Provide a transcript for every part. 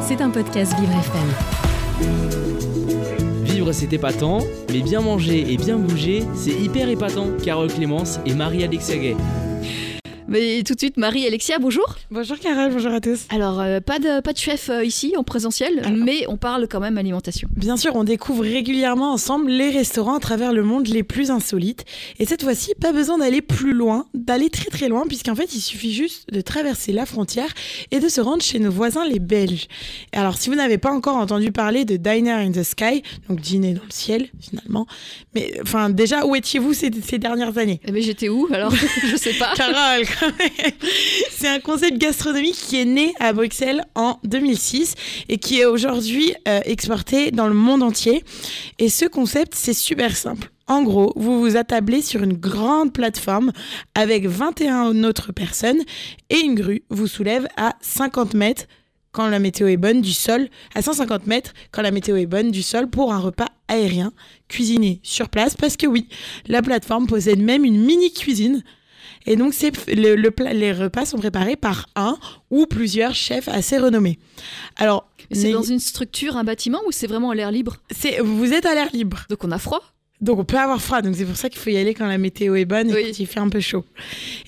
C'est un podcast Vivre FM. Vivre c'est épatant, mais bien manger et bien bouger, c'est hyper épatant. Carole Clémence et Marie-Alexia Gay. Mais tout de suite, Marie-Alexia, bonjour. Bonjour Carole, bonjour à tous. Alors, euh, pas, de, pas de chef euh, ici en présentiel, mais on parle quand même alimentation. Bien sûr, on découvre régulièrement ensemble les restaurants à travers le monde les plus insolites. Et cette fois-ci, pas besoin d'aller plus loin, d'aller très très loin, puisqu'en fait, il suffit juste de traverser la frontière et de se rendre chez nos voisins les Belges. Alors, si vous n'avez pas encore entendu parler de Diner in the Sky, donc dîner dans le ciel finalement, mais enfin déjà, où étiez-vous ces, ces dernières années? Eh bien, j'étais où alors? Je sais pas. Carole, c'est un concept gastronomique qui est né à Bruxelles en 2006 et qui est aujourd'hui euh, exporté dans le monde entier. Et ce concept, c'est super simple. En gros, vous vous attablez sur une grande plateforme avec 21 autres personnes et une grue vous soulève à 50 mètres quand la météo est bonne du sol, à 150 mètres quand la météo est bonne du sol pour un repas aérien cuisiné sur place parce que oui, la plateforme possède même une mini cuisine et donc, c'est le, les repas sont préparés par un ou plusieurs chefs assez renommés. Alors, c'est dans une structure, un bâtiment ou c'est vraiment à l'air libre? C'est vous êtes à l'air libre. Donc on a froid? Donc on peut avoir froid, donc c'est pour ça qu'il faut y aller quand la météo est bonne et qu'il fait un peu chaud.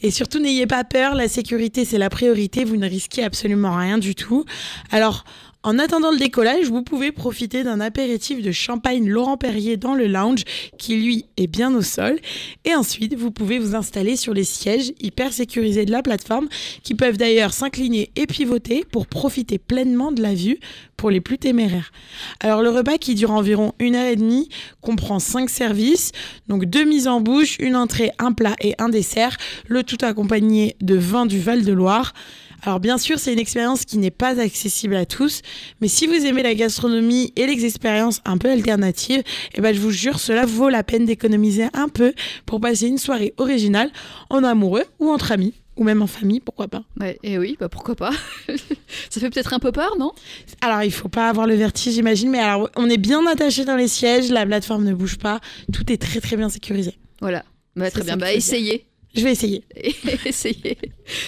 Et surtout n'ayez pas peur, la sécurité c'est la priorité, vous ne risquez absolument rien du tout. Alors en attendant le décollage, vous pouvez profiter d'un apéritif de champagne Laurent Perrier dans le lounge qui lui est bien au sol. Et ensuite, vous pouvez vous installer sur les sièges hyper sécurisés de la plateforme qui peuvent d'ailleurs s'incliner et pivoter pour profiter pleinement de la vue pour les plus téméraires. Alors le repas qui dure environ une heure et demie comprend cinq services, donc deux mises en bouche, une entrée, un plat et un dessert, le tout accompagné de vin du Val-de-Loire. Alors bien sûr, c'est une expérience qui n'est pas accessible à tous, mais si vous aimez la gastronomie et les expériences un peu alternatives, eh ben je vous jure, cela vaut la peine d'économiser un peu pour passer une soirée originale en amoureux ou entre amis ou même en famille, pourquoi pas. Ouais, Et oui, bah pourquoi pas. Ça fait peut-être un peu peur, non? Alors, il faut pas avoir le vertige, j'imagine, mais alors on est bien attaché dans les sièges, la plateforme ne bouge pas, tout est très très bien sécurisé. Voilà, bah, très bien, bah essayez. Je vais essayer. Essayez.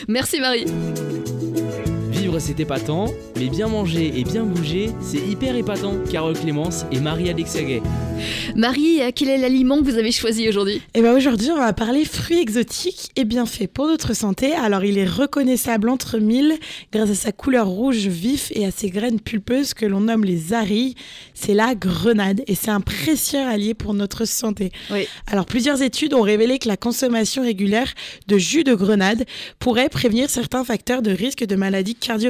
Merci Marie. Vivre c'est épatant, mais bien manger et bien bouger, c'est hyper épatant. Carole Clémence et Marie-Alexia Gay. Marie, quel est l'aliment que vous avez choisi aujourd'hui? Eh bien aujourd'hui, on va parler fruits exotiques et bien faits pour notre santé. Alors il est reconnaissable entre mille grâce à sa couleur rouge vif et à ses graines pulpeuses que l'on nomme les arilles. C'est la grenade et c'est un précieux allié pour notre santé. Oui. Alors plusieurs études ont révélé que la consommation régulière de jus de grenade pourrait prévenir certains facteurs de risque de maladies cardiovasculaires.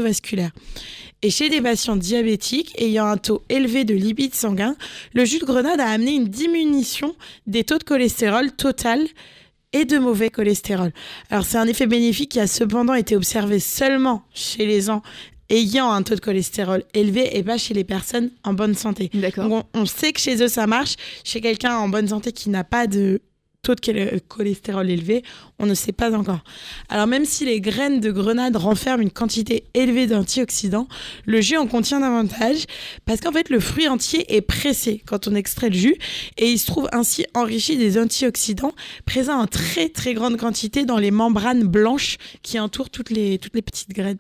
Et chez des patients diabétiques ayant un taux élevé de lipides sanguins, le jus de grenade a amené une diminution des taux de cholestérol total et de mauvais cholestérol. Alors c'est un effet bénéfique qui a cependant été observé seulement chez les gens ayant un taux de cholestérol élevé et pas chez les personnes en bonne santé. D'accord. On sait que chez eux ça marche, chez quelqu'un en bonne santé qui n'a pas de taux de cholestérol élevé, on ne sait pas encore. Alors même si les graines de grenade renferment une quantité élevée d'antioxydants, le jus en contient davantage parce qu'en fait le fruit entier est pressé quand on extrait le jus et il se trouve ainsi enrichi des antioxydants présents en très très grande quantité dans les membranes blanches qui entourent toutes les, toutes les petites graines.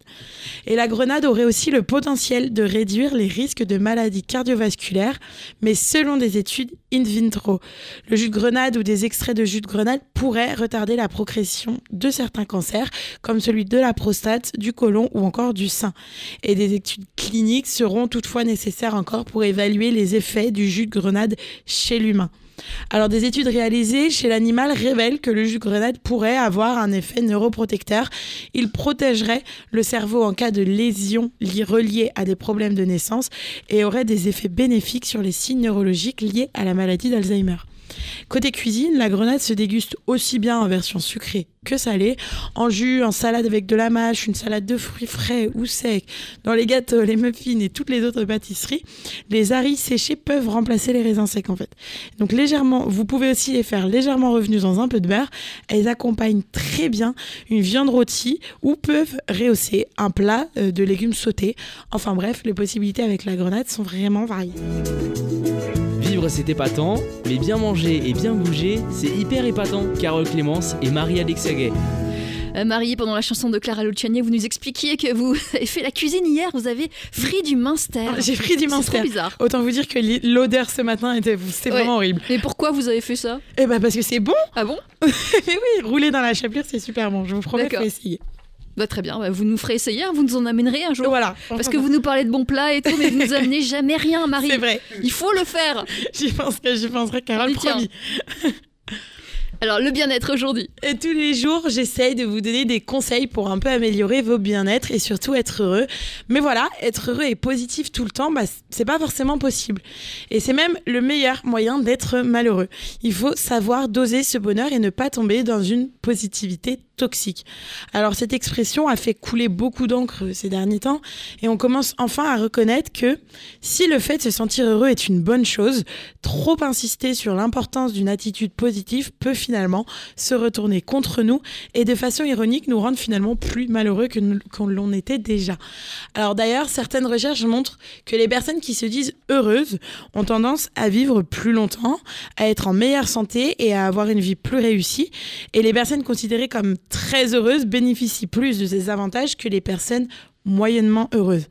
Et la grenade aurait aussi le potentiel de réduire les risques de maladies cardiovasculaires, mais selon des études in vitro. Le jus de grenade ou des extraits de jus de grenade pourrait retarder la progression de certains cancers, comme celui de la prostate, du côlon ou encore du sein. Et des études cliniques seront toutefois nécessaires encore pour évaluer les effets du jus de grenade chez l'humain. Alors, des études réalisées chez l'animal révèlent que le jus de grenade pourrait avoir un effet neuroprotecteur. Il protégerait le cerveau en cas de lésions reliées à des problèmes de naissance et aurait des effets bénéfiques sur les signes neurologiques liés à la maladie d'Alzheimer. Côté cuisine, la grenade se déguste aussi bien en version sucrée que salée, en jus, en salade avec de la mâche, une salade de fruits frais ou secs, dans les gâteaux, les muffins et toutes les autres pâtisseries. Les aris séchés peuvent remplacer les raisins secs en fait. Donc légèrement, vous pouvez aussi les faire légèrement revenus dans un peu de beurre. Elles accompagnent très bien une viande rôtie ou peuvent rehausser un plat euh, de légumes sautés. Enfin bref, les possibilités avec la grenade sont vraiment variées. Vivre c'est épatant, mais bien manger et bien bouger, c'est hyper épatant. Carole Clémence et Marie-Alexia Gay. Euh, Marie, pendant la chanson de Clara Luciani, vous nous expliquiez que vous avez fait la cuisine hier, vous avez frit du Minster. J'ai pris du C'est trop Minster. bizarre. Autant vous dire que l'odeur ce matin était c'est Ouais. vraiment horrible. Mais pourquoi vous avez fait ça? Eh ben parce que c'est bon. Ah bon? Mais oui, rouler dans la chapelure, c'est super bon. Je vous promets, faut essayer. Bah, Très bien, bah, vous nous ferez essayer, hein, vous nous en amènerez un jour. Voilà. Parce que vous nous parlez de bons plats et tout, mais vous nous amenez jamais rien, Marie. C'est vrai. Il faut le faire. J'y penserai, j'y penserai, Carole, promis. Alors, le bien-être aujourd'hui. Et tous les jours, j'essaye de vous donner des conseils pour un peu améliorer vos bien-être et surtout être heureux. Mais voilà, être heureux et positif tout le temps, bah, c'est pas forcément possible. Et c'est même le meilleur moyen d'être malheureux. Il faut savoir doser ce bonheur et ne pas tomber dans une positivité toxique. Alors cette expression a fait couler beaucoup d'encre ces derniers temps et on commence enfin à reconnaître que si le fait de se sentir heureux est une bonne chose, trop insister sur l'importance d'une attitude positive peut finalement se retourner contre nous et de façon ironique nous rendre finalement plus malheureux que nous- l'on était déjà. Alors d'ailleurs, certaines recherches montrent que les personnes qui se disent heureuses ont tendance à vivre plus longtemps, à être en meilleure santé et à avoir une vie plus réussie. Et les personnes considérées comme très heureuses bénéficient plus de ces avantages que les personnes moyennement heureuses.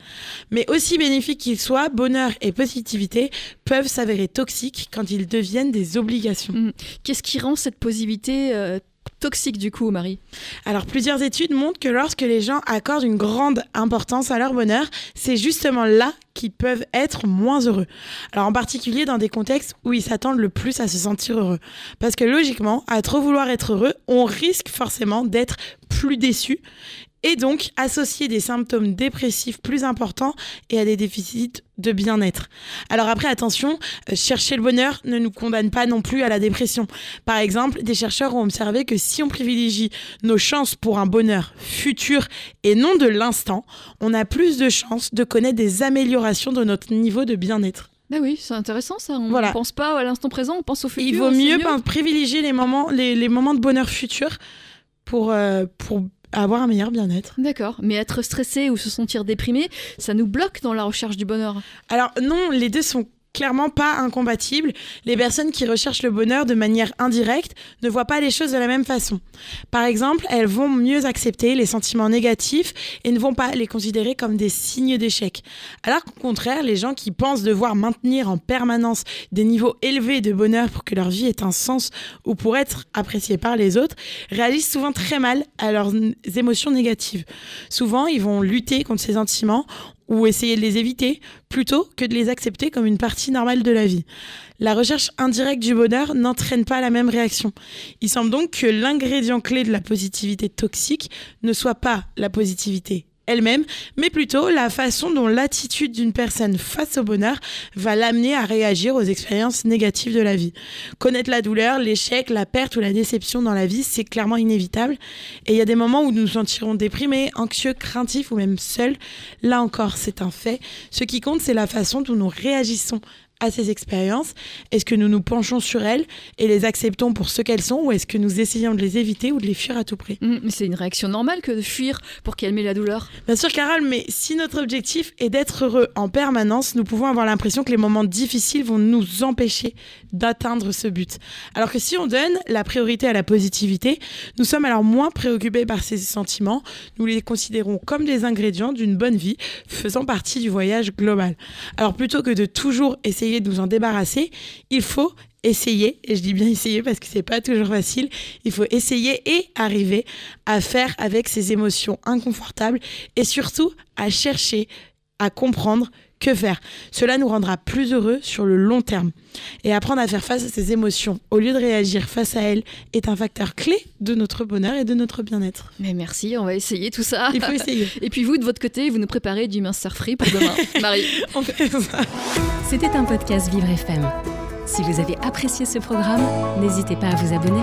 Mais aussi bénéfiques qu'ils soient, bonheur et positivité peuvent s'avérer toxiques quand ils deviennent des obligations. Qu'est-ce qui rend cette positivité euh, toxique du coup, Marie? Alors, plusieurs études montrent que lorsque les gens accordent une grande importance à leur bonheur, c'est justement là qu'ils peuvent être moins heureux. Alors, en particulier dans des contextes où ils s'attendent le plus à se sentir heureux. Parce que logiquement, à trop vouloir être heureux, on risque forcément d'être plus déçu et donc associer des symptômes dépressifs plus importants et à des déficits de bien-être. Alors après, attention, euh, chercher le bonheur ne nous condamne pas non plus à la dépression. Par exemple, des chercheurs ont observé que si on privilégie nos chances pour un bonheur futur et non de l'instant, on a plus de chances de connaître des améliorations de notre niveau de bien-être. Bah oui, c'est intéressant ça. On Voilà. ne pense pas à l'instant présent, on pense au futur. Il vaut c'est mieux, ben, privilégier les moments, les, les moments de bonheur futur pour, euh, pour avoir un meilleur bien-être. D'accord, mais être stressé ou se sentir déprimé, ça nous bloque dans la recherche du bonheur. Alors non, les deux sont clairement pas incompatibles. Les personnes qui recherchent le bonheur de manière indirecte ne voient pas les choses de la même façon. Par exemple, elles vont mieux accepter les sentiments négatifs et ne vont pas les considérer comme des signes d'échec. Alors qu'au contraire, les gens qui pensent devoir maintenir en permanence des niveaux élevés de bonheur pour que leur vie ait un sens ou pour être appréciée par les autres, réagissent souvent très mal à leurs émotions négatives. Souvent, ils vont lutter contre ces sentiments ou essayer de les éviter plutôt que de les accepter comme une partie normale de la vie. La recherche indirecte du bonheur n'entraîne pas la même réaction. Il semble donc que l'ingrédient clé de la positivité toxique ne soit pas la positivité elle-même, mais plutôt la façon dont l'attitude d'une personne face au bonheur va l'amener à réagir aux expériences négatives de la vie. Connaître la douleur, l'échec, la perte ou la déception dans la vie, c'est clairement inévitable. Et il y a des moments où nous nous sentirons déprimés, anxieux, craintifs ou même seuls. Là encore, c'est un fait. Ce qui compte, c'est la façon dont nous réagissons à ces expériences? Est-ce que nous nous penchons sur elles et les acceptons pour ce qu'elles sont ou est-ce que nous essayons de les éviter ou de les fuir à tout prix? Mais c'est une réaction normale que de fuir pour calmer la douleur. Bien sûr, Carole, mais si notre objectif est d'être heureux en permanence, nous pouvons avoir l'impression que les moments difficiles vont nous empêcher d'atteindre ce but. Alors que si on donne la priorité à la positivité, nous sommes alors moins préoccupés par ces sentiments, nous les considérons comme des ingrédients d'une bonne vie, faisant partie du voyage global. Alors plutôt que de toujours essayer de nous en débarrasser, il faut essayer, et je dis bien essayer parce que c'est pas toujours facile, il faut essayer et arriver à faire avec ces émotions inconfortables et surtout à chercher à comprendre que faire. Cela nous rendra plus heureux sur le long terme. Et apprendre à faire face à ces émotions au lieu de réagir face à elles est un facteur clé de notre bonheur et de notre bien-être. Mais merci, on va essayer tout ça. Il faut essayer. Et puis vous, de votre côté, vous nous préparez du mincer free pour demain. Marie. On fait ça. C'était un podcast Vivre FM. Si vous avez apprécié ce programme, n'hésitez pas à vous abonner.